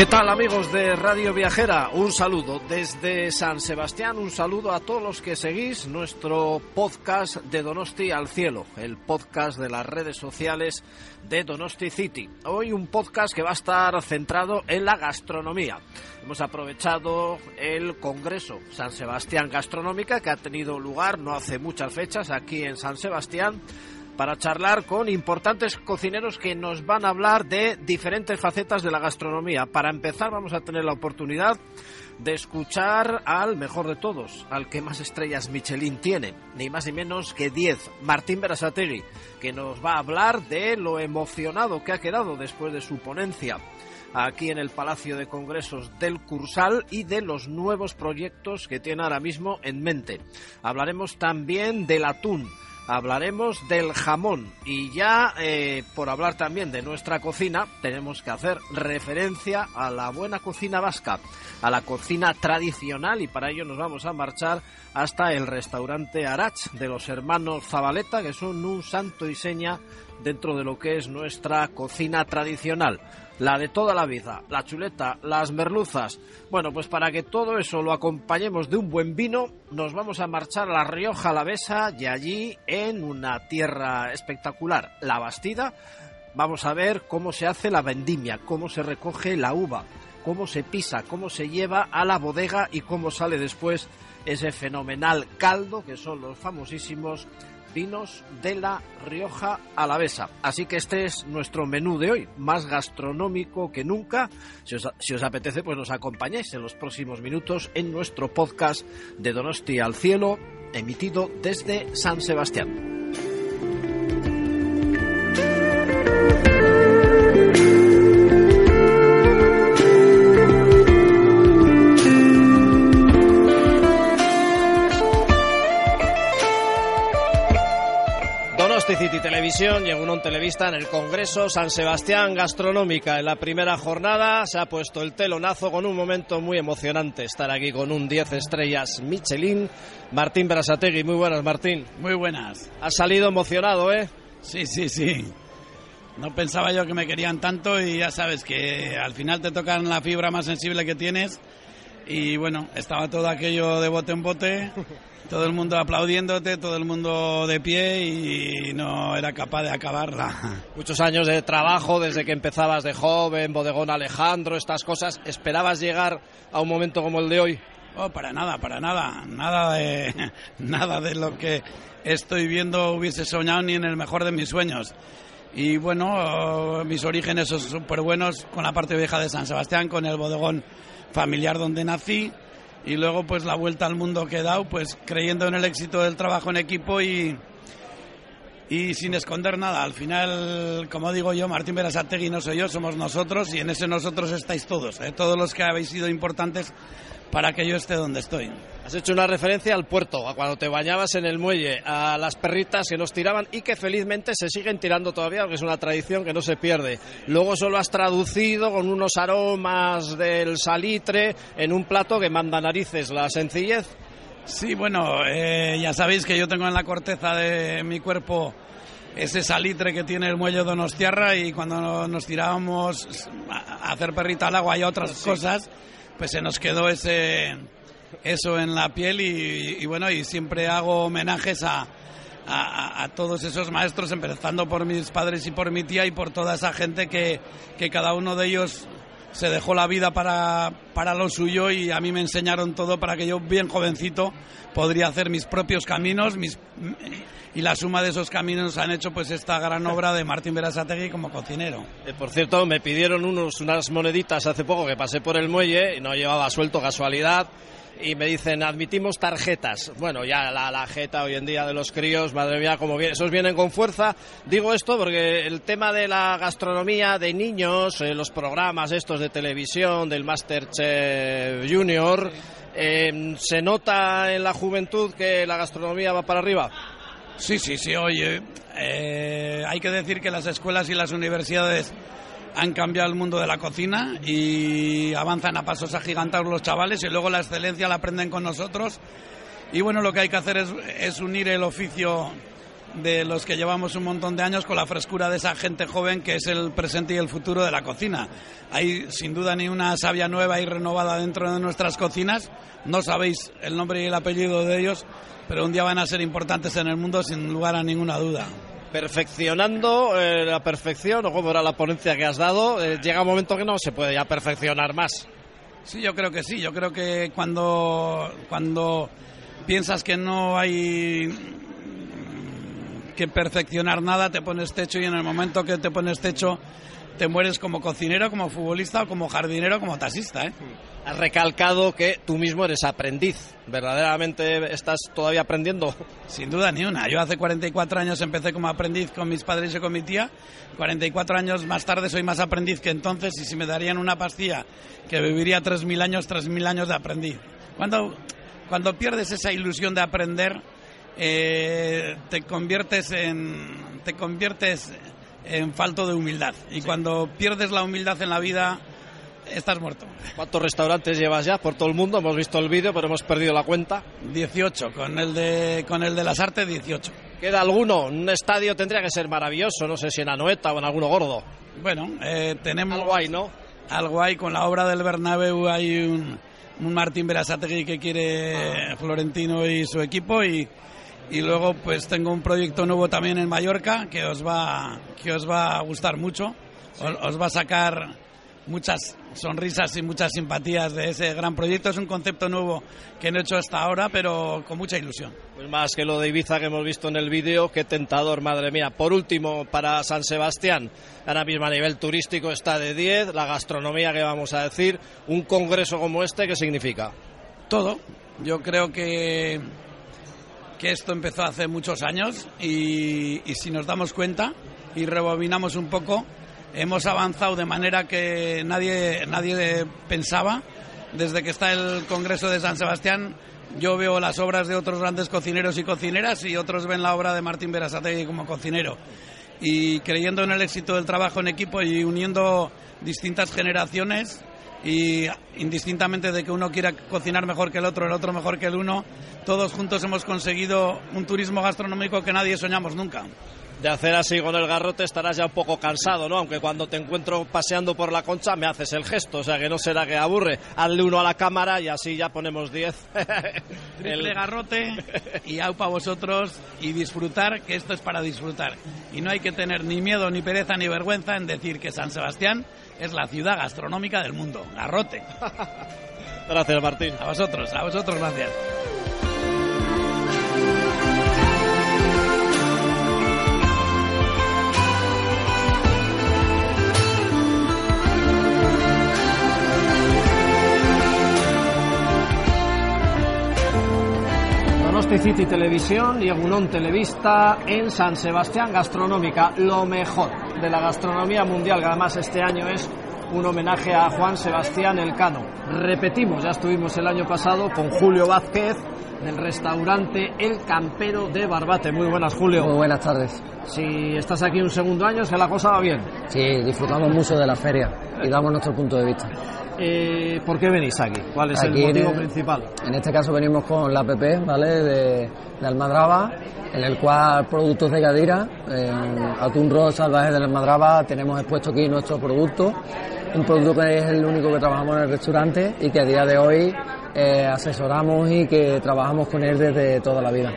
¿Qué tal amigos de Radio Viajera? Un saludo desde San Sebastián, un saludo a todos los que seguís nuestro podcast de Donosti al Cielo, el podcast de las redes sociales de Donosti City. Hoy un podcast que va a estar centrado en la gastronomía. Hemos aprovechado el Congreso San Sebastián Gastronómica que ha tenido lugar no hace muchas fechas aquí en San Sebastián para charlar con importantes cocineros que nos van a hablar de diferentes facetas de la gastronomía. Para empezar vamos a tener la oportunidad de escuchar al mejor de todos, al que más estrellas Michelin tiene, ni más ni menos que 10, Martín Berasategui, que nos va a hablar de lo emocionado que ha quedado después de su ponencia aquí en el Palacio de Congresos del Cursal y de los nuevos proyectos que tiene ahora mismo en mente. Hablaremos también del atún hablaremos del jamón. Y ya eh, por hablar también de nuestra cocina tenemos que hacer referencia a la buena cocina vasca, a la cocina tradicional. Y para ello nos vamos a marchar hasta el restaurante Arach de los hermanos Zabaleta que son un santo y seña dentro de lo que es nuestra cocina tradicional la de toda la vida, la chuleta, las merluzas. Bueno, pues para que todo eso lo acompañemos de un buen vino, nos vamos a marchar a La Rioja Alavesa y allí, en una tierra espectacular, La Bastida, vamos a ver cómo se hace la vendimia, cómo se recoge la uva, cómo se pisa, cómo se lleva a la bodega y cómo sale después ese fenomenal caldo que son los famosísimos vinos de la Rioja Alavesa. Así que este es nuestro menú de hoy, más gastronómico que nunca. Si os, apetece, pues nos acompañáis en los próximos minutos en nuestro podcast de Donosti al Cielo, emitido desde San Sebastián. Televisión y un Televista en el Congreso San Sebastián Gastronómica. En la primera jornada se ha puesto el telonazo con un momento muy emocionante. Estar aquí con un 10 estrellas Michelin. Martín Brasategui, muy buenas Martín. Muy buenas. Has salido emocionado, ¿eh? Sí, sí, sí. No pensaba yo que me querían tanto y ya sabes que al final te tocan la fibra más sensible que tienes. Y bueno, estaba todo aquello de bote en bote todo el mundo aplaudiéndote, todo el mundo de pie y no era capaz de acabarla. Muchos años de trabajo desde que empezabas de joven, bodegón Alejandro, estas cosas. ¿Esperabas llegar a un momento como el de hoy? Oh, para nada, para nada, nada de nada de lo que estoy viendo hubiese soñado ni en el mejor de mis sueños. Y bueno, mis orígenes son súper buenos con la parte vieja de San Sebastián, con el bodegón familiar donde nací y luego pues la vuelta al mundo que he dado, pues creyendo en el éxito del trabajo en equipo y, y sin esconder nada. Al final, como digo yo, Martín Berasategui no soy yo, somos nosotros y en ese nosotros estáis todos, ¿eh? todos los que habéis sido importantes para que yo esté donde estoy. Has hecho una referencia al puerto, a cuando te bañabas en el muelle, a las perritas que nos tiraban y que felizmente se siguen tirando todavía, porque es una tradición que no se pierde. Luego solo has traducido con unos aromas del salitre en un plato que manda narices, la sencillez. Sí, bueno, eh, ya sabéis que yo tengo en la corteza de mi cuerpo ese salitre que tiene el muelle Donostiarra y cuando nos tirábamos a hacer perrita al agua y otras cosas, pues se nos quedó ese eso en la piel y, bueno, y siempre hago homenajes a, a, todos esos maestros, empezando por mis padres y por mi tía y por toda esa gente que, que cada uno de ellos se dejó la vida para, para lo suyo y a mí me enseñaron todo para que yo, bien jovencito, podría hacer mis propios caminos mis, y la suma de esos caminos han hecho pues esta gran obra de Martín Berasategui como cocinero. Eh, por cierto, me pidieron unos, unas moneditas hace poco que pasé por el muelle y no llevaba suelto casualidad y me dicen admitimos tarjetas. Bueno, ya la, la jeta hoy en día de los críos, madre mía, como bien, esos vienen con fuerza. Digo esto porque el tema de la gastronomía de niños, eh, los programas estos de televisión, del Masterchef Junior, eh, ¿se nota en la juventud que la gastronomía va para arriba? Sí, sí, sí, oye, eh, hay que decir que las escuelas y las universidades han cambiado el mundo de la cocina y avanzan a pasos agigantados los chavales y luego la excelencia la aprenden con nosotros. Y bueno, lo que hay que hacer es, unir el oficio de los que llevamos un montón de años con la frescura de esa gente joven que es el presente y el futuro de la cocina. Hay sin duda ni una savia nueva y renovada dentro de nuestras cocinas. No sabéis el nombre y el apellido de ellos, pero un día van a ser importantes en el mundo sin lugar a ninguna duda perfeccionando eh, la perfección, o como era la ponencia que has dado, eh, llega un momento que no se puede ya perfeccionar más. Sí, yo creo que sí. Yo creo que cuando, cuando piensas que no hay que perfeccionar nada, te pones techo y en el momento que te pones techo te mueres como cocinero, como futbolista o como jardinero, como taxista. ¿eh? Has recalcado que tú mismo eres aprendiz. ¿Verdaderamente estás todavía aprendiendo? Sin duda ni una. Yo hace 44 años empecé como aprendiz con mis padres y con mi tía. 44 años más tarde soy más aprendiz que entonces y si me darían una pastilla que viviría 3.000 años, 3.000 años de aprendiz. Cuando, cuando pierdes esa ilusión de aprender, eh, te conviertes en... Te conviertes en falto de humildad. Y cuando pierdes la humildad en la vida, estás muerto. ¿Cuántos restaurantes llevas ya por todo el mundo? Hemos visto el vídeo, pero hemos perdido la cuenta. 18, con el de, con el de las artes 18. ¿Queda alguno? Un estadio tendría que ser maravilloso, no sé si en Anoeta o en alguno gordo. Bueno, eh, tenemos... Algo hay, ¿no? Algo hay, con la obra del Bernabéu hay un, un Martín Berasategui que quiere Florentino y su equipo y y luego pues tengo un proyecto nuevo también en Mallorca que os va que os va a gustar mucho. Os, va a sacar muchas sonrisas y muchas simpatías de ese gran proyecto. Es un concepto nuevo que no he hecho hasta ahora pero con mucha ilusión. Pues más que lo de Ibiza que hemos visto en el vídeo qué tentador madre mía. Por último para San Sebastián ahora mismo a nivel turístico está de 10 la gastronomía que vamos a decir un congreso como este qué significa todo. Yo creo que que esto empezó hace muchos años y, si nos damos cuenta y rebobinamos un poco, hemos avanzado de manera que nadie, nadie pensaba. Desde que está el Congreso de San Sebastián, yo veo las obras de otros grandes cocineros y cocineras y otros ven la obra de Martín Berasategui como cocinero. Y creyendo en el éxito del trabajo en equipo y uniendo distintas generaciones, y indistintamente de que uno quiera cocinar mejor que el otro, el otro mejor que el uno, todos juntos hemos conseguido un turismo gastronómico que nadie soñamos nunca. De hacer así con el garrote estarás ya un poco cansado, ¿no? Aunque cuando te encuentro paseando por la concha me haces el gesto, o sea que no será que aburre. Hazle uno a la cámara y así ya ponemos 10. el garrote y aupa vosotros y disfrutar, que esto es para disfrutar. Y no hay que tener ni miedo, ni pereza, ni vergüenza en decir que San Sebastián es la ciudad gastronómica del mundo. Garrote. gracias, Martín. A vosotros, a vosotros, gracias. City Televisión y Egunon Televista en San Sebastián Gastronómica, lo mejor de la gastronomía mundial, que además este año es un homenaje a Juan Sebastián Elcano. Repetimos, ya estuvimos el año pasado con Julio Vázquez del restaurante El Campero de Barbate. Muy buenas, Julio. Muy buenas tardes. Si estás aquí un segundo año, ¿se la cosa va bien? Sí, disfrutamos mucho de la feria y damos nuestro punto de vista. Eh, ¿Por qué venís aquí? ¿Cuál es el motivo principal? En este caso venimos con la APP, ¿vale? De, de Almadraba, en el cual productos de Gadira, atún rosa, salvaje de Almadraba, tenemos expuesto aquí nuestro producto, un producto que es el único que trabajamos en el restaurante y que a día de hoy eh, asesoramos y que trabajamos con él desde toda la vida.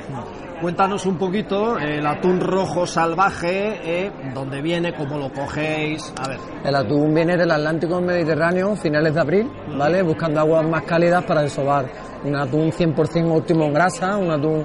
Cuéntanos un poquito el atún rojo salvaje, eh, dónde viene, cómo lo cogéis. A ver. El atún viene del Atlántico Mediterráneo, finales de abril, ¿vale? Buscando aguas más cálidas para desovar. Un atún 100% óptimo en grasa, un atún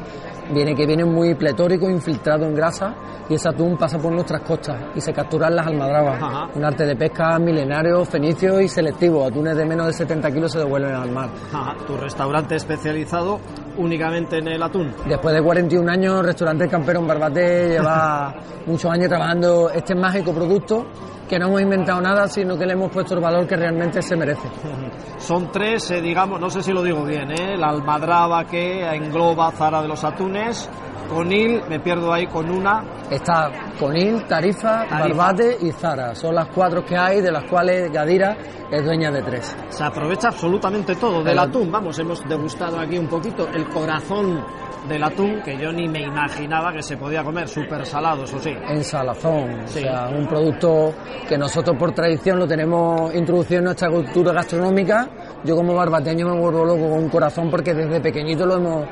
viene que viene muy pletórico, infiltrado en grasa y ese atún pasa por nuestras costas y se capturan las almadrabas. Ajá. Un arte de pesca milenario, fenicio y selectivo. Atunes de menos de 70 kilos se devuelven al mar. Ajá, tu restaurante especializado únicamente en el atún. Después de 41 años, Restaurante Campero en Barbate lleva muchos años trabajando este mágico producto que no hemos inventado nada, sino que le hemos puesto el valor que realmente se merece. Son tres, eh, digamos, no sé si lo digo bien, ¿eh? la almadraba que engloba Zara de los Atunes, Conil, me pierdo ahí con una, Está Conil, Tarifa, Tarifa. Barbate y Zara. Son las cuatro que hay, de las cuales Gadira es dueña de tres. se aprovecha absolutamente todo del El at- atún. Vamos, hemos degustado aquí un poquito el corazón del atún, que yo ni me imaginaba que se podía comer, súper salado, eso sí. En salazón, Sí. o sea, un producto que nosotros por tradición lo tenemos introducido en nuestra cultura gastronómica. Yo como barbateño me vuelvo loco con un corazón porque desde pequeñito lo hemos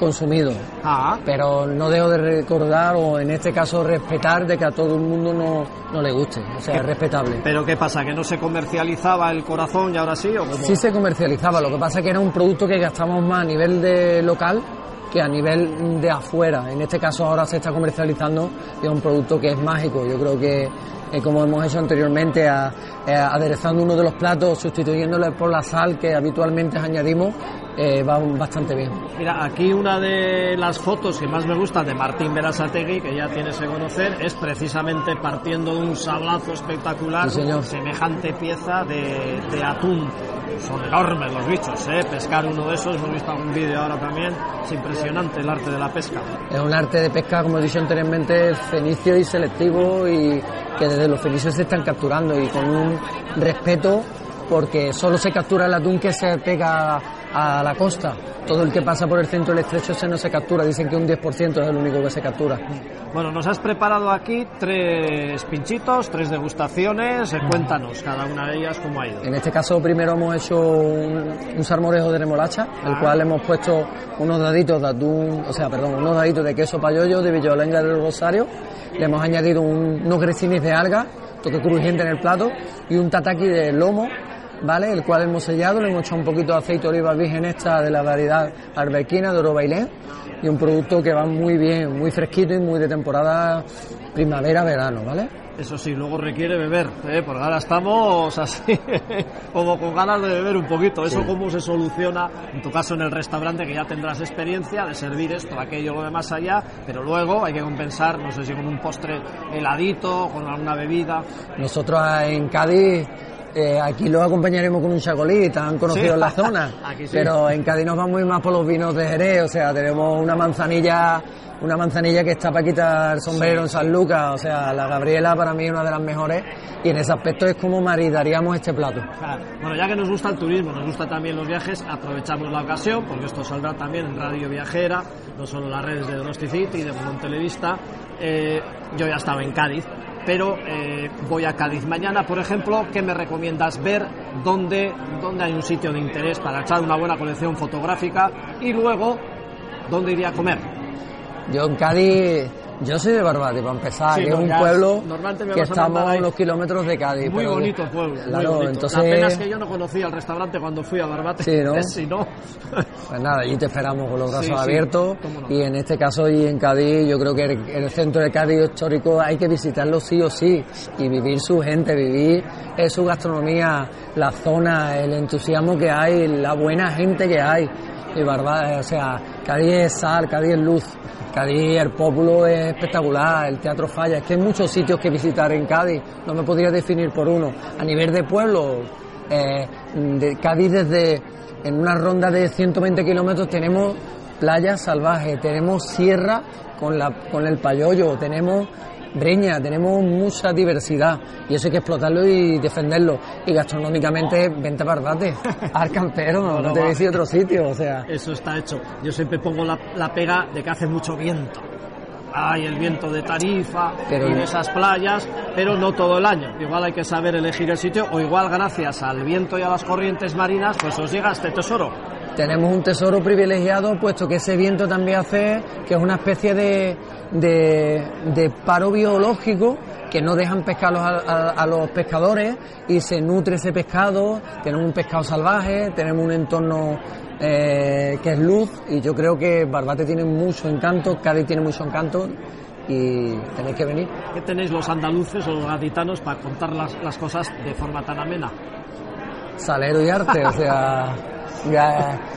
consumido. Ah, Pero no dejo de recordar o en este caso respetar de que a todo el mundo no, no le guste, o sea, es respetable. pero ¿qué pasa? ¿Que no se comercializaba el corazón y ahora sí? ¿O cómo? Sí se comercializaba, lo que pasa es que era un producto que gastamos más a nivel de local que a nivel de afuera. En este caso ahora se está comercializando y es un producto que es mágico. Yo creo que eh, como hemos hecho anteriormente, a- eh, aderezando uno de los platos, sustituyéndole por la sal que habitualmente añadimos, eh, va bastante bien. Mira, aquí una de las fotos que más me gusta de Martín Berasategui, que ya tienes que conocer, es precisamente partiendo de un sablazo espectacular, Sí, señor. semejante pieza de, de atún. Son enormes los bichos, ¿eh? Pescar uno de esos, hemos visto algún vídeo ahora también, es impresionante el arte de la pesca. Es un arte de pesca, como he dicho anteriormente, fenicio y selectivo y que desde los fenicios se están capturando y con un respeto porque solo se captura el atún que se pega a la costa. Todo el que pasa por el centro del estrecho se no se captura. Dicen que un 10% es el único que se captura. Bueno, nos has preparado aquí tres pinchitos, tres degustaciones, eh, cuéntanos cada una de ellas cómo ha ido. En este caso primero hemos hecho un, un salmorejo de remolacha, el Ah. cual hemos puesto unos daditos de atún, o sea, perdón, unos daditos de queso payollo de Villolenga del Rosario, le hemos añadido un- unos grecinis de alga, toque crujiente en el plato, y un tataki de lomo, ¿vale? El cual hemos sellado, le hemos echado un poquito de aceite de oliva virgen extra de la variedad arbequina de oro bailén, y un producto que va muy bien, muy fresquito y muy de temporada primavera-verano, ¿vale? Eso sí, luego requiere beber, ¿eh? porque ahora estamos así, como con ganas de beber un poquito. ¿Eso cómo se soluciona? En tu caso, en el restaurante, que ya tendrás experiencia de servir esto, aquello, lo de más allá, pero luego hay que compensar, no sé si con un postre heladito, con alguna bebida. Nosotros en Cádiz, eh, aquí lo acompañaremos con un chacolí, tan conocido Sí. en la zona. Aquí. Pero en Cádiz nos vamos más por los vinos de Jerez, o sea, tenemos una manzanilla, una manzanilla que está para quitar el sombrero en San Lucas, o sea, la Gabriela para mí es una de las mejores y en ese aspecto es como maridaríamos este plato. Ah, Bueno, ya que nos gusta el turismo, nos gusta también los viajes, aprovechamos la ocasión, porque esto saldrá también en Radio Viajera, no solo en las redes de Donosti City, de Mon Televista. Eh, yo ya estaba en Cádiz, pero eh, voy a Cádiz mañana, por ejemplo, ¿qué me recomiendas ver? ¿Dónde, ¿Dónde hay un sitio de interés para echar una buena colección fotográfica? Y luego, ¿dónde iría a comer? Yo en Cádiz, yo soy de Barbate, para empezar, Sí, que no, es un ya pueblo que estamos a unos kilómetros de Cádiz. Muy pero- bonito pueblo, muy Claro, bonito. entonces... La pena es que yo no conocía el restaurante cuando fui a Barbate. Sí, ¿no? si no... Pues nada, allí te esperamos con los brazos Sí, sí, abiertos cómo no. y en este caso y en Cádiz, yo creo que el, el centro de Cádiz histórico hay que visitarlo sí o sí y vivir su gente, vivir eh, su gastronomía, la zona, el entusiasmo que hay, la buena gente que hay. Y Barba- o sea, Cádiz es sal, Cádiz es luz, Cádiz el pueblo es espectacular, el teatro falla, es que hay muchos sitios que visitar en Cádiz, no me podría definir por uno. A nivel de pueblo, eh, Cádiz desde en una ronda de 120 kilómetros tenemos playa salvaje, tenemos sierra con, la, con el payollo, tenemos breña, tenemos mucha diversidad y eso hay que explotarlo y defenderlo. Y gastronómicamente, vente a Barbate, al campero, no, No, no te a decir otro sitio, o sea. Eso está hecho. Yo siempre pongo la, la pega de que hace mucho viento. Hay el viento de Tarifa Pero- y de esas playas, pero no todo el año. Igual hay que saber elegir el sitio o igual gracias al viento y a las corrientes marinas, pues os llega este tesoro. Tenemos un tesoro privilegiado, puesto que ese viento también hace que es una especie de, de, paro biológico que no dejan pescar a, los pescadores y se nutre ese pescado, tenemos un pescado salvaje, tenemos un entorno eh, que es luz y yo creo que Barbate tiene mucho encanto, Cádiz tiene mucho encanto y tenéis que venir. ¿Qué tenéis los andaluces o los gaditanos para contar las, las cosas de forma tan amena? Salero y arte, o sea,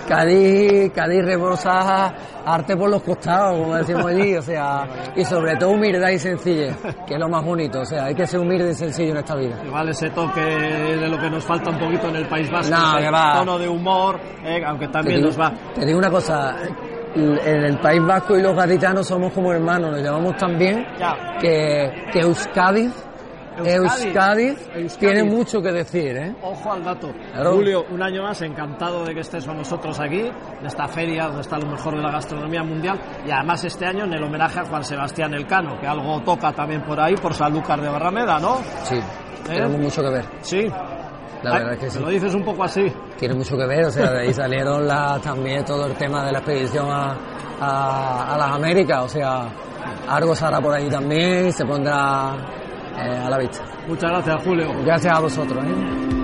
Cádiz, Cádiz rebosa arte por los costados, como decimos allí, o sea, y sobre todo humildad y sencillez, que es lo más bonito, o sea, hay que ser humilde y sencillo en esta vida. Igual ese toque de lo que nos falta un poquito en el País Vasco, no, ese tono de humor, eh, aunque también nos va. Te digo una cosa, en el País Vasco y los gaditanos somos como hermanos, nos llamamos tan bien que, que Euskadi Euskadi, tiene mucho que decir, ¿eh? Ojo al dato. Julio, un año más, encantado de que estés con nosotros aquí, en esta feria donde está lo mejor de la gastronomía mundial, y además este año en el homenaje a Juan Sebastián Elcano, que algo toca también por ahí, por Sanlúcar de Barrameda, ¿no? Sí, ¿Eh? tiene mucho que ver. Sí. La verdad es que sí. lo dices un poco así. Tiene mucho que ver, o sea, de ahí salieron la, también todo el tema de la expedición a, a, a las Américas, o sea, Argos hará por ahí también, se pondrá a la vista. Muchas gracias, Julio. Gracias a vosotros. ¿eh?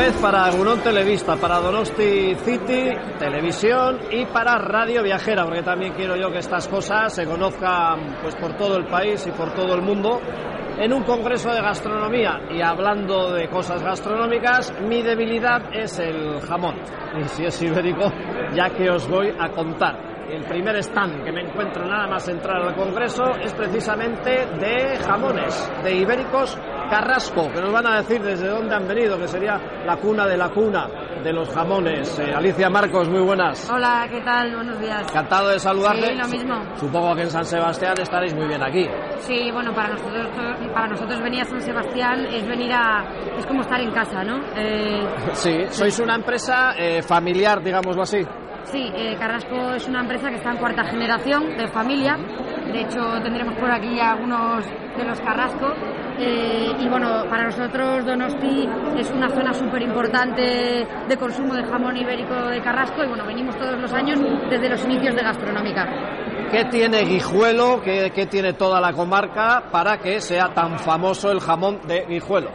Vez para Agunón Televista, para Donosti City Televisión y para Radio Viajera, porque también quiero yo que estas cosas se conozcan pues por todo el país y por todo el mundo. En un congreso de gastronomía y hablando de cosas gastronómicas, mi debilidad es el jamón. Y si es ibérico, ya que os voy a contar. El primer stand que me encuentro nada más entrar al Congreso es precisamente de jamones, de ibéricos Carrasco, que nos van a decir desde dónde han venido, que sería la cuna de la cuna de los jamones. Eh, Alicia Marcos, muy buenas. Hola, ¿qué tal? Buenos días. Encantado de saludarte. Sí, lo mismo. Supongo que en San Sebastián estaréis muy bien aquí. Sí, bueno, para nosotros, para nosotros venir a San Sebastián es venir a... es como estar en casa, ¿no? Eh, sí, sois una empresa eh, familiar, digámoslo así. Sí, Carrasco es una empresa que está en cuarta generación de familia. De hecho, tendremos por aquí algunos de los Carrasco eh, y bueno, para nosotros Donosti es una zona súper importante de consumo de jamón ibérico de Carrasco y bueno, venimos todos los años desde los inicios de gastronómica. ¿Qué tiene Guijuelo, qué, qué tiene toda la comarca para que sea tan famoso el jamón de Guijuelo?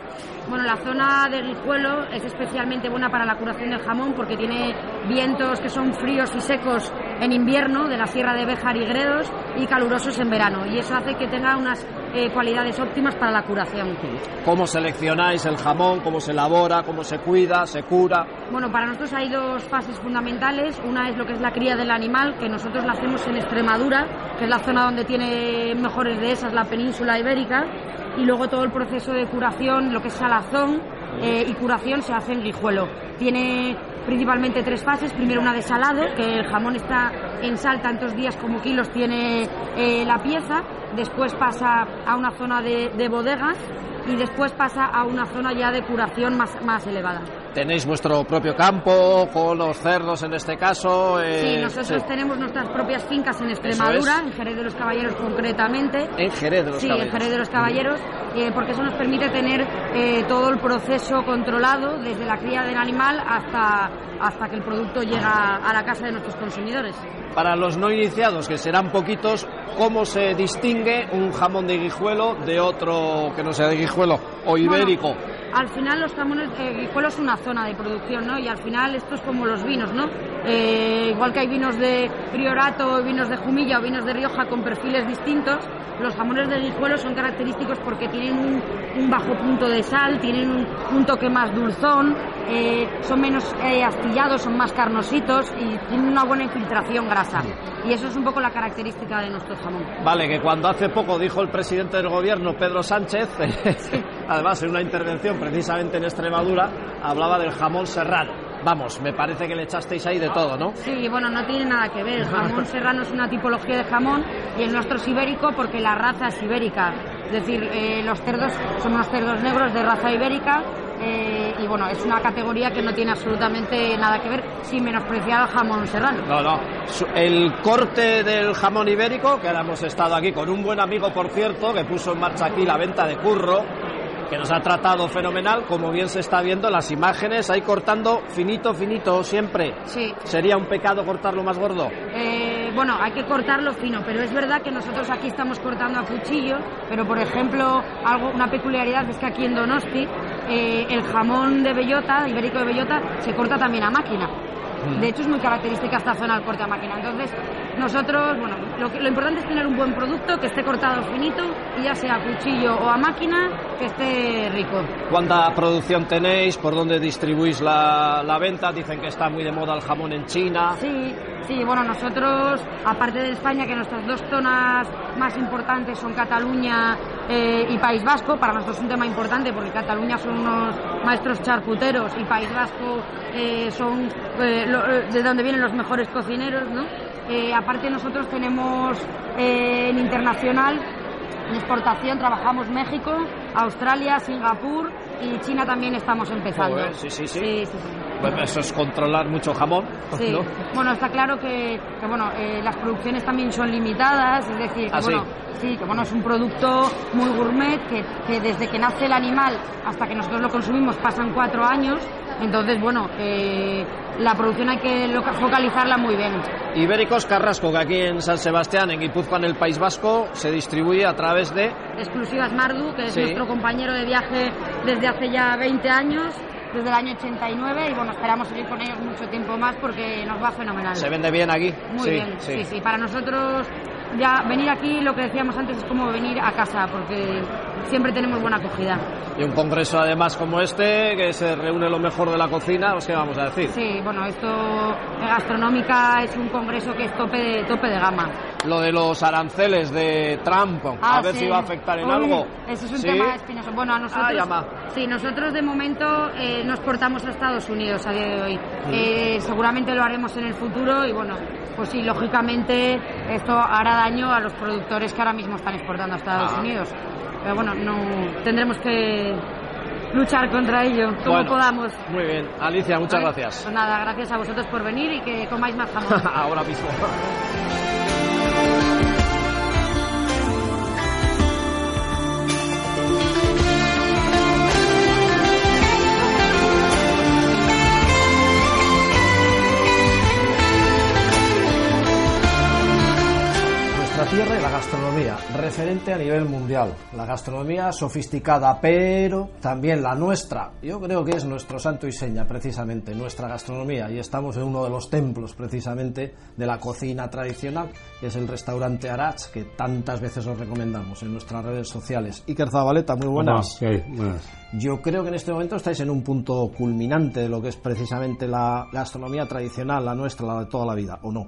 Bueno, la zona de Guijuelo es especialmente buena para la curación del jamón porque tiene vientos que son fríos y secos en invierno de la Sierra de Béjar y Gredos y calurosos en verano y eso hace que tenga unas eh, cualidades óptimas para la curación. ¿Cómo seleccionáis el jamón? ¿Cómo se elabora? ¿Cómo se cuida? ¿Se cura? Bueno, para nosotros hay dos fases fundamentales. Una es lo que es la cría del animal, que nosotros la hacemos en Extremadura, que es la zona donde tiene mejores dehesas la península ibérica y luego todo el proceso de curación, lo que es salazón eh, y curación se hace en Guijuelo. Tiene principalmente tres fases. Primero una de salado, que el jamón está en sal tantos días como kilos tiene eh, la pieza. Después pasa a una zona de, de bodegas y después pasa a una zona ya de curación más, más elevada. Tenéis vuestro propio campo con los cerdos en este caso. Eh, sí, nosotros tenemos nuestras propias fincas en Extremadura, en Jerez de los Caballeros concretamente. En Jerez de los sí, Caballeros. Sí, en Jerez de los Caballeros, eh, porque eso nos permite tener eh, todo el proceso controlado desde la cría del animal hasta, hasta que el producto llega a la casa de nuestros consumidores. Para los no iniciados, que serán poquitos, ¿cómo se distingue un jamón de guijuelo de otro que no sea de guijuelo o ibérico? Al final los jamones, eh, Guijuelo es una zona de producción, ¿no? Y al final esto es como los vinos, ¿no? Eh, igual que hay vinos de Priorato, vinos de Jumilla o vinos de Rioja con perfiles distintos, los jamones de Guijuelo son característicos porque tienen un, bajo punto de sal, tienen un, toque más dulzón, eh, son menos astillados, son más carnositos y tienen una buena infiltración grasa. Y eso es un poco la característica de nuestro jamón. Vale, que cuando hace poco dijo el presidente del gobierno, Pedro Sánchez, además en una intervención precisamente en Extremadura, hablaba del jamón serrano. Vamos, me parece que le echasteis ahí de todo, ¿no? Sí, bueno, no tiene nada que ver. El jamón serrano es una tipología de jamón y el nuestro es ibérico porque la raza es ibérica. Es decir, eh, los cerdos son unos cerdos negros de raza ibérica eh, y bueno, es una categoría que no tiene absolutamente nada que ver sin menospreciar al jamón serrano. No, no. El corte del jamón ibérico, que ahora hemos estado aquí con un buen amigo, por cierto, que puso en marcha aquí la venta de curro, que nos ha tratado fenomenal, como bien se está viendo en las imágenes, ahí cortando finito, finito, siempre. Sí. ¿Sería un pecado cortarlo más gordo? Eh, bueno, hay que cortarlo fino, pero es verdad que nosotros aquí estamos cortando a cuchillo, pero por ejemplo, algo, una peculiaridad es que aquí en Donosti eh, el jamón de bellota, ibérico de bellota, se corta también a máquina. De hecho, es muy característica esta zona del corte a máquina. Entonces, nosotros, bueno, lo, que, lo importante es tener un buen producto que esté cortado finito y ya sea a cuchillo o a máquina, que esté rico. ¿Cuánta producción tenéis? ¿Por dónde distribuís la, la venta? Dicen que está muy de moda el jamón en China. Sí, sí, bueno, nosotros, aparte de España, que nuestras dos zonas más importantes son Cataluña eh, y País Vasco, para nosotros es un tema importante porque Cataluña son unos maestros charcuteros y País Vasco eh, son eh, lo- eh, de donde vienen los mejores cocineros, ¿no? Eh, aparte nosotros tenemos eh, en internacional, en exportación, trabajamos México, Australia, Singapur y China también estamos empezando. Joder, sí, sí, sí. sí, sí, sí. Bueno, eso es controlar mucho jamón. Sí, ¿no? bueno, está claro que, que, bueno, eh, las producciones también son limitadas, es decir, que ¿Ah, sí? bueno, sí, que bueno, es un producto muy gourmet, que, que desde que nace el animal hasta que nosotros lo consumimos pasan cuatro años, entonces bueno, eh, la producción hay que focalizarla muy bien. Ibéricos Carrasco, que aquí en San Sebastián, en Guipúzcoa, en el País Vasco, se distribuye a través de... Exclusivas Mardu, que es Sí. nuestro compañero de viaje desde hace ya 20 años, desde el año 89, y bueno, esperamos seguir con ellos mucho tiempo más porque nos va fenomenal. ¿Se vende bien aquí? Muy sí, bien, sí. sí, Para nosotros, ya venir aquí, lo que decíamos antes, es como venir a casa, porque siempre tenemos buena acogida. Y un congreso además como este, que se reúne lo mejor de la cocina, pues qué vamos a decir. Sí, bueno, esto de gastronómica es un congreso que es tope de, tope de gama. Lo de los aranceles de Trump, Ah, a ver sí. si va a afectar en Uy, algo. Eso es un ¿Sí? tema espinoso. Bueno, a nosotros. Ah. Sí, nosotros de momento eh, nos portamos a Estados Unidos a día de hoy. Eh, seguramente lo haremos en el futuro y bueno, pues sí, lógicamente esto hará daño a los productores que ahora mismo están exportando a Estados Ah. Unidos. Pero bueno, no tendremos que luchar contra ello como Bueno, podamos. Muy bien. Alicia, muchas ¿Vale? gracias. Pues nada, gracias a vosotros por venir y que comáis más jamón. Ahora mismo. Referente a nivel mundial. La gastronomía sofisticada, pero también la nuestra. Yo creo que es nuestro santo y seña, precisamente, nuestra gastronomía. Y estamos en uno de los templos, precisamente, de la cocina tradicional, que es el restaurante Arach, que tantas veces os recomendamos en nuestras redes sociales. Iker Zabaleta, muy buenas. ¿qué hay? Buenas. Yo creo que en este momento estáis en un punto culminante de lo que es precisamente la gastronomía tradicional, la nuestra, la de toda la vida, ¿o no?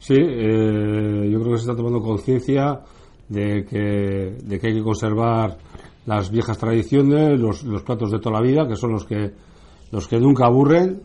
Sí, eh, yo creo que se está tomando conciencia de que, de que hay que conservar las viejas tradiciones, los, los platos de toda la vida, que son los que, los que nunca aburren.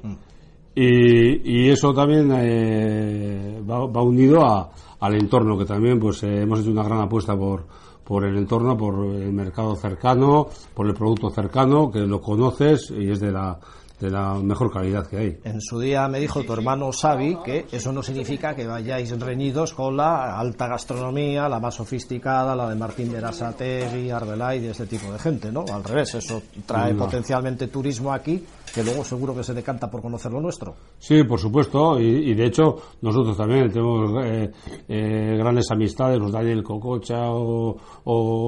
Y, y eso también eh, va, va unido a- al entorno, que también pues eh, hemos hecho una gran apuesta por, por el entorno, por el mercado cercano, por el producto cercano, que lo conoces y es de la, de la mejor calidad que hay. En su día me dijo tu hermano Xavi que eso no significa que vayáis reñidos con la alta gastronomía, la más sofisticada, la de Martín de Arasategui, Arbelay y este tipo de gente, ¿no? Al revés, eso trae No. potencialmente turismo aquí, que luego seguro que se decanta por conocer lo nuestro. Sí, por supuesto, y, y de hecho nosotros también tenemos eh, eh, grandes amistades, pues Daniel Cococha o,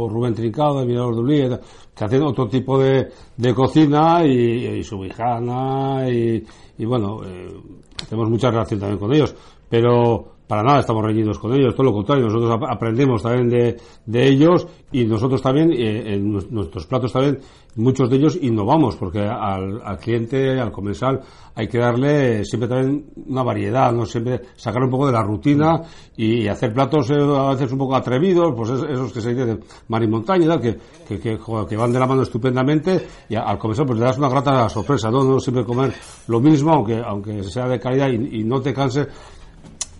Rubén Trincado de Mirador de que hacen otro tipo de, de cocina y, y subijana y, y bueno, eh, tenemos mucha relación también con ellos, pero para nada estamos reñidos con ellos, todo lo contrario, nosotros ap- aprendemos también de, de ellos y nosotros también, eh, en nues- nuestros platos también, muchos de ellos innovamos, porque al, al cliente, al comensal, hay que darle siempre también una variedad, no siempre sacar un poco de la rutina y, hacer platos eh, a veces un poco atrevidos, pues es- esos que se dicen mar y montaña que, que, que, van de la mano estupendamente y al comensal pues le das una grata sorpresa, no, no siempre comer lo mismo, aunque, aunque sea de calidad y, y no te canse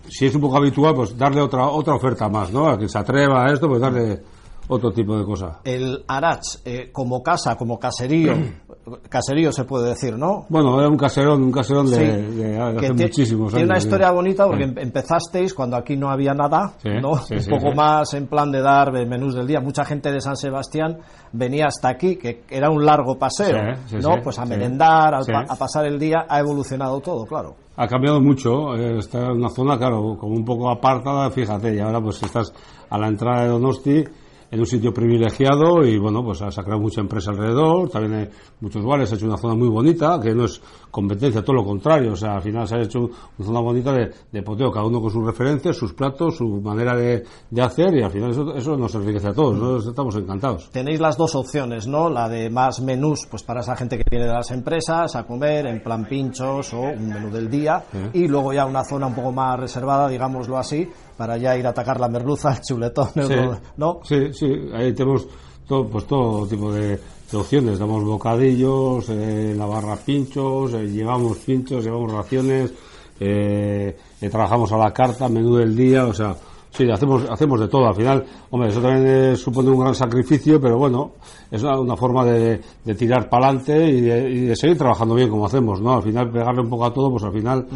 si es un poco habitual, pues darle otra otra oferta más, ¿no? A que se atreva a esto, pues darle otro tipo de cosa. El Arach, eh, como casa, como caserío, caserío se puede decir, ¿no? Bueno, era un caserón, un caserón de, de hace muchísimos años. Tiene una sí. historia bonita porque Sí. em- empezasteis cuando aquí no había nada, ¿no? un poco más en plan de dar menús del día. Mucha gente de San Sebastián venía hasta aquí, que era un largo paseo, ¿no? pues a merendar, a, a pasar el día, ha evolucionado todo, claro. Ha cambiado mucho, eh, está una zona, claro, como un poco apartada, fíjate, y ahora pues estás a la entrada de Donosti, en un sitio privilegiado y bueno, pues ha creado mucha empresa alrededor, también hay muchos bares, ha hecho una zona muy bonita, que no es competencia, todo lo contrario, o sea, al final se ha hecho una zona bonita de, de poteo, cada uno con sus referencias, sus platos, su manera de, de hacer y al final eso, eso nos enriquece a todos, nosotros estamos encantados. Tenéis las dos opciones, ¿no? La de más menús, pues para esa gente que viene de las empresas a comer en plan pinchos o un menú del día, y luego ya una zona un poco más reservada, digámoslo así, para ya ir a atacar la merluza, el chuletón, Sí. ¿no? Sí, sí, ahí tenemos todo, pues todo tipo de, de opciones. Damos bocadillos, eh, la barra pinchos, eh, llevamos pinchos, llevamos raciones, eh, eh, trabajamos a la carta, menú del día, o sea, sí, hacemos, hacemos de todo. Al final, hombre, eso también eh, supone un gran sacrificio, pero bueno, es una, una forma de, de tirar para adelante y de, y de seguir trabajando bien como hacemos, ¿no? Al final, pegarle un poco a todo, pues al final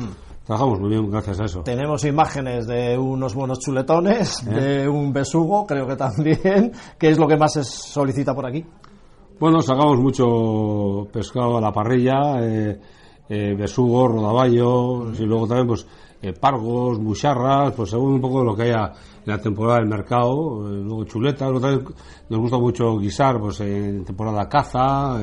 trabajamos muy bien gracias a eso. Tenemos imágenes de unos buenos chuletones, ¿Eh? de un besugo, creo que también, que es lo que más se solicita por aquí. Bueno, sacamos mucho pescado a la parrilla, eh, eh, besugo, rodaballos, y luego también pues eh, pargos, bucharras, pues según un poco lo que haya en la temporada del mercado, luego chuletas, luego también nos gusta mucho guisar pues en temporada caza,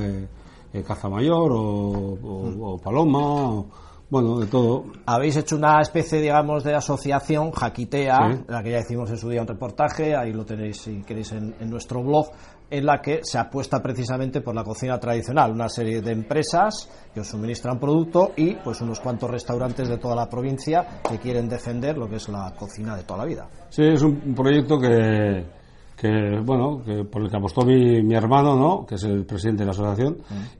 caza mayor o, o- o paloma, o- bueno, de todo. Habéis hecho una especie, digamos, de asociación, Jaquitea, Sí. la que ya hicimos en su día un reportaje, ahí lo tenéis si queréis en, en nuestro blog, en la que se apuesta precisamente por la cocina tradicional, una serie de empresas que os suministran producto y pues unos cuantos restaurantes de toda la provincia que quieren defender lo que es la cocina de toda la vida. Sí, es un un proyecto que, que bueno, que por el que apostó mi, mi hermano, ¿no? Que es el presidente de la asociación.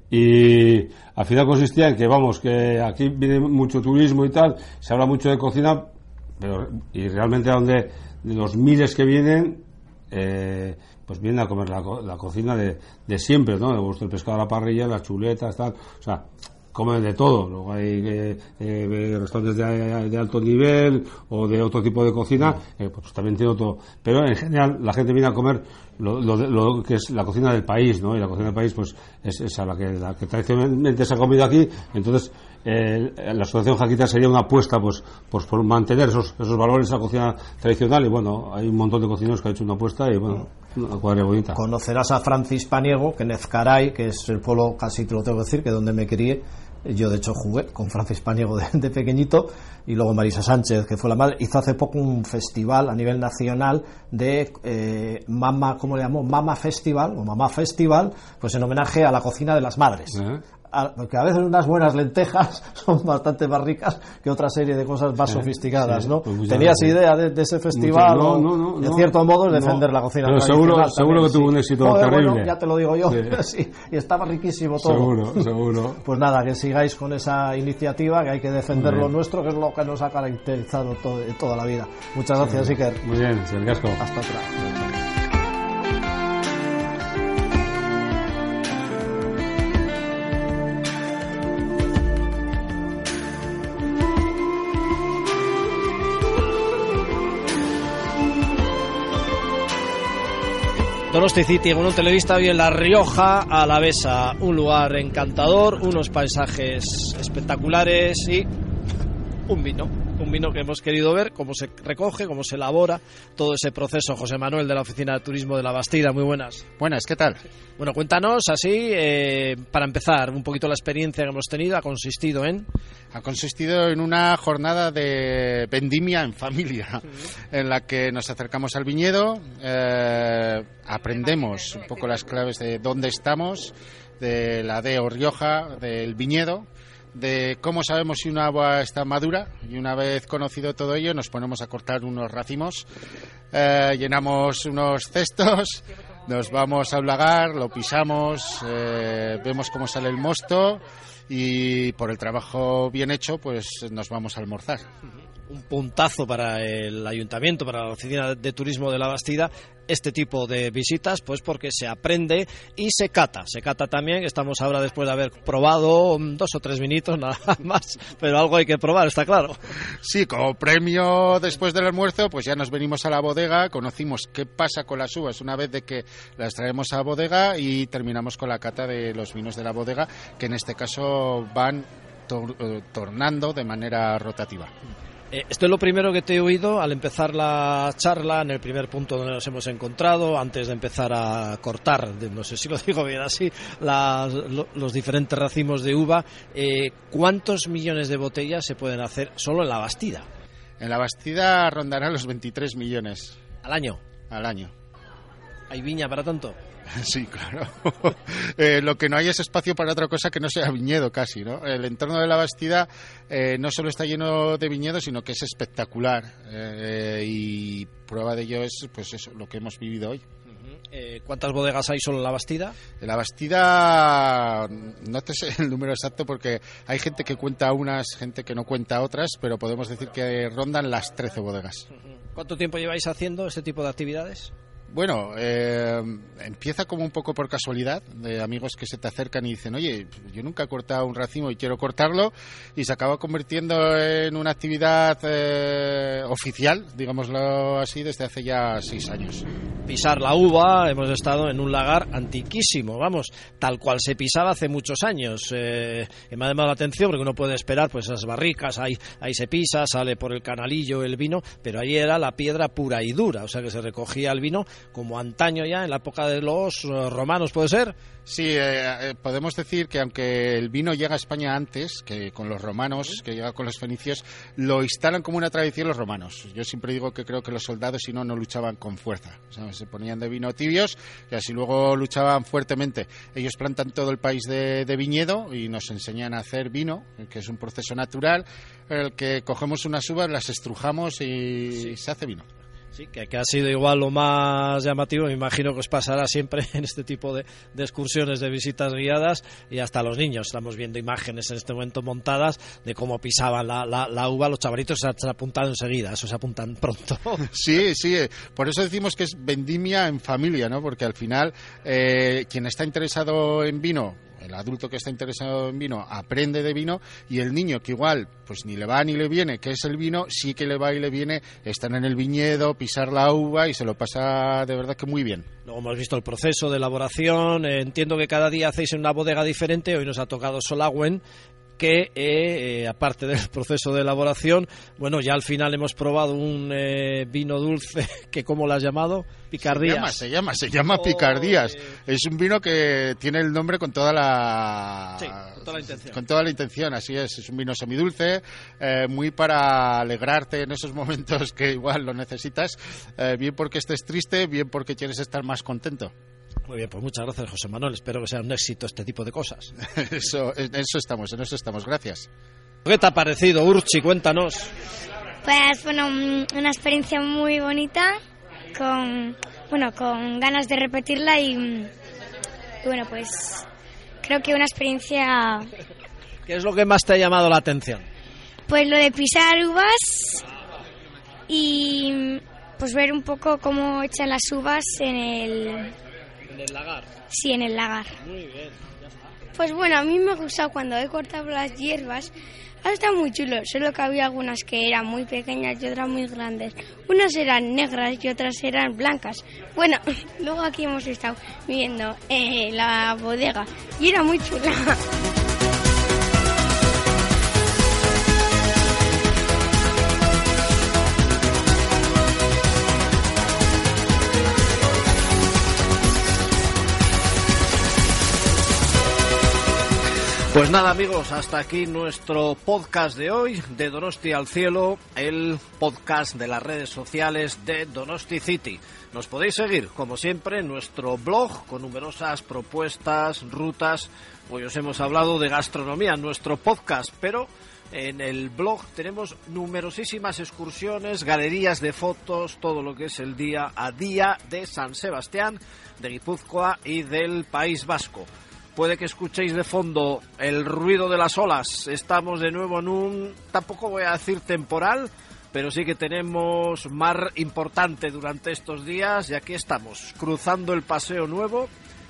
Y al final consistía en que, vamos, que aquí viene mucho turismo y tal, se habla mucho de cocina, pero, y realmente a donde de los miles que vienen, eh, pues vienen a comer la, la cocina de, de siempre, ¿no? Le gusta el pescado a la parrilla, las chuletas, tal, o sea, comen de todo. Luego hay eh, eh, restaurantes de, de alto nivel o de otro tipo de cocina, eh, pues también tiene otro. Pero en general la gente viene a comer lo, lo lo que es la cocina del país, ¿no? Y la cocina del país, pues es esa la que, la que tradicionalmente se ha comido aquí. Entonces, eh, la asociación Jaquita sería una apuesta, pues, pues por mantener esos, esos valores de la cocina tradicional. Y bueno, hay un montón de cocineros que han hecho una apuesta y bueno, una cuadra bonita. Conocerás a Francis Paniego, que que es el pueblo, casi te lo tengo que decir, que donde me crié, yo de hecho jugué con Francis Paniego de, pequeñito, y luego Marisa Sánchez, que fue la madre, hizo hace poco un festival a nivel nacional de eh, Mama, ¿cómo le llamó? Mama Festival, o Mamá Festival, pues en homenaje a la cocina de las madres. Porque a veces unas buenas lentejas son bastante más ricas que otra serie de cosas más Sí, sofisticadas, sí, ¿no? pues ¿Tenías gracias. idea de, de ese festival? No, no, no, no. cierto modo es defender la cocina Pero seguro- tradicional seguro también, que tuvo un éxito Joder, terrible. bueno, ya te lo digo yo, Sí. y estaba riquísimo todo. Seguro, seguro. Pues nada, que sigáis con esa iniciativa, que hay que defender lo nuestro, que es lo que nos ha caracterizado todo- toda la vida. Muchas gracias, Iker. Muy bien, Sergasco. Hasta otra. Donosti City, con un televista hoy en La Rioja, Alavesa, un lugar encantador, unos paisajes espectaculares y un vino, un vino que hemos querido ver, cómo se recoge, cómo se elabora, todo ese proceso. José Manuel de la Oficina de Turismo de la Bastida, muy buenas. Buenas, ¿qué tal? Bueno, cuéntanos así, eh, para empezar, un poquito la experiencia que hemos tenido, ha consistido en... Ha consistido en una jornada de vendimia en familia, en la que nos acercamos al viñedo, eh, aprendemos un poco las claves de dónde estamos, de la de Rioja, del viñedo, de cómo sabemos si una agua está madura y una vez conocido todo ello nos ponemos a cortar unos racimos, eh, llenamos unos cestos, nos vamos a un lagar, lo pisamos, eh, vemos cómo sale el mosto y por el trabajo bien hecho pues nos vamos a almorzar. un puntazo para el ayuntamiento, para la oficina de turismo de la Bastida, este tipo de visitas, pues porque se aprende y se cata. Se cata también, estamos ahora después de haber probado dos o tres vinitos nada más, pero algo hay que probar, está claro. Sí, como premio después del almuerzo, pues ya nos venimos a la bodega, conocimos qué pasa con las uvas una vez de que las traemos a bodega y terminamos con la cata de los vinos de la bodega, que en este caso van eh, tornando de manera rotativa. Eh, esto es lo primero que te he oído al empezar la charla, en el primer punto donde nos hemos encontrado, antes de empezar a cortar, no sé si lo digo bien así, los diferentes racimos de uva. Eh, ¿Cuántos millones de botellas se pueden hacer solo en la Bastida? En la Bastida rondará los 23 millones. ¿Al año? Al año. ¿Hay viña para tanto? Sí, claro. Eh, lo que no hay es espacio para otra cosa que no sea viñedo casi, ¿no? El entorno de la Bastida eh, no solo está lleno de viñedos, sino que es espectacular. Eh, y prueba de ello es pues eso, lo que hemos vivido hoy. ¿Cuántas bodegas hay solo en la Bastida? En la Bastida no te sé el número exacto porque hay gente que cuenta unas, gente que no cuenta otras, pero podemos decir que rondan las 13 bodegas. ¿Cuánto tiempo lleváis haciendo este tipo de actividades? Bueno, eh, empieza como un poco por casualidad, de amigos que se te acercan y dicen, oye, yo nunca he cortado un racimo y quiero cortarlo, y se acaba convirtiendo en una actividad eh, oficial, digámoslo así, desde hace ya seis años. Pisar la uva, hemos estado en un lagar antiquísimo, vamos, tal cual se pisaba hace muchos años. Eh, me ha llamado la atención porque uno puede esperar, pues esas barricas, ahí, ahí se pisa, sale por el canalillo el vino, pero ahí era la piedra pura y dura, o sea que se recogía el vino como antaño ya, en la época de los eh, romanos, ¿puede ser? Sí, eh, eh, podemos decir que aunque el vino llega a España antes que con los romanos, que llega con los fenicios, lo instalan como una tradición los romanos. Yo siempre digo que creo que los soldados, si no, no luchaban con fuerza. se ponían de vino tibios y así luego luchaban fuertemente. Ellos plantan todo el país de, viñedo y nos enseñan a hacer vino, que es un proceso natural, en el que cogemos unas uvas, las estrujamos y se hace vino. Sí, que, ha sido igual lo más llamativo, me imagino que os pasará siempre en este tipo de, excursiones, de visitas guiadas y hasta los niños. Estamos viendo imágenes en este momento montadas de cómo pisaban la, uva, los chavalitos se, han apuntado enseguida, eso se apuntan pronto. Sí, sí, eh, por eso decimos que es vendimia en familia, ¿no? Porque al final eh, quien está interesado en vino el adulto que está interesado en vino aprende de vino y el niño que igual pues ni le va ni le viene, que es el vino, sí que le va y le viene estar en el viñedo, pisar la uva y se lo pasa de verdad que muy bien. Luego hemos visto el proceso de elaboración, eh, entiendo que cada día hacéis en una bodega diferente, hoy nos ha tocado Solagüen, que eh, aparte del proceso de elaboración, bueno, ya al final hemos probado un eh, vino dulce que, ¿cómo lo has llamado? Picardías. Se llama, se llama, se llama Picardías. Es un vino que tiene el nombre con toda la... con toda la intención. Con toda la intención, así es. Es un vino semidulce, eh, muy para alegrarte en esos momentos que igual lo necesitas, bien porque estés triste, bien porque quieres estar más contento. Muy bien, pues muchas gracias, José Manuel. Espero que sea un éxito este tipo de cosas. eso, en eso estamos, en eso estamos. Gracias. ¿Qué te ha parecido, Urchi? Cuéntanos. Pues, bueno, una experiencia muy bonita, con, bueno, con ganas de repetirla y, y bueno, pues creo que una experiencia... ¿Qué es lo que más te ha llamado la atención? Pues lo de pisar uvas y pues ver un poco cómo echan las uvas en el, ¿En el lagar? Sí, en el lagar. Muy bien. Pues bueno, a mí me ha gustado cuando he cortado las hierbas. Ha estado muy chulo, solo que había algunas que eran muy pequeñas y otras muy grandes. Unas eran negras y otras eran blancas. Bueno, luego aquí hemos estado viendo eh, la bodega y era muy chula. Pues nada amigos, hasta aquí nuestro podcast de hoy de Donosti al Cielo, el podcast de las redes sociales de Donosti City. Nos podéis seguir, como siempre, en nuestro blog con numerosas propuestas, rutas. Hoy os hemos hablado de gastronomía nuestro podcast, pero en el blog tenemos numerosísimas excursiones, galerías de fotos, todo lo que es el día a día de San Sebastián, de Guipúzcoa y del País Vasco. Puede que escuchéis de fondo el ruido de las olas. Estamos de nuevo en un, tampoco voy a decir temporal, pero sí que tenemos mar importante durante estos días y aquí estamos, cruzando el Paseo Nuevo,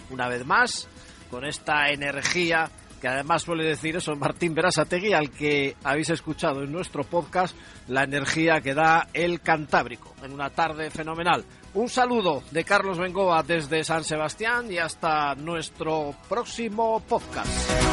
una vez más, con esta energía que además suele decir eso Martín Berasategui, al que habéis escuchado en nuestro podcast, la energía que da el Cantábrico, en una tarde fenomenal. Un saludo de Carlos Bengoa desde San Sebastián y hasta nuestro próximo podcast.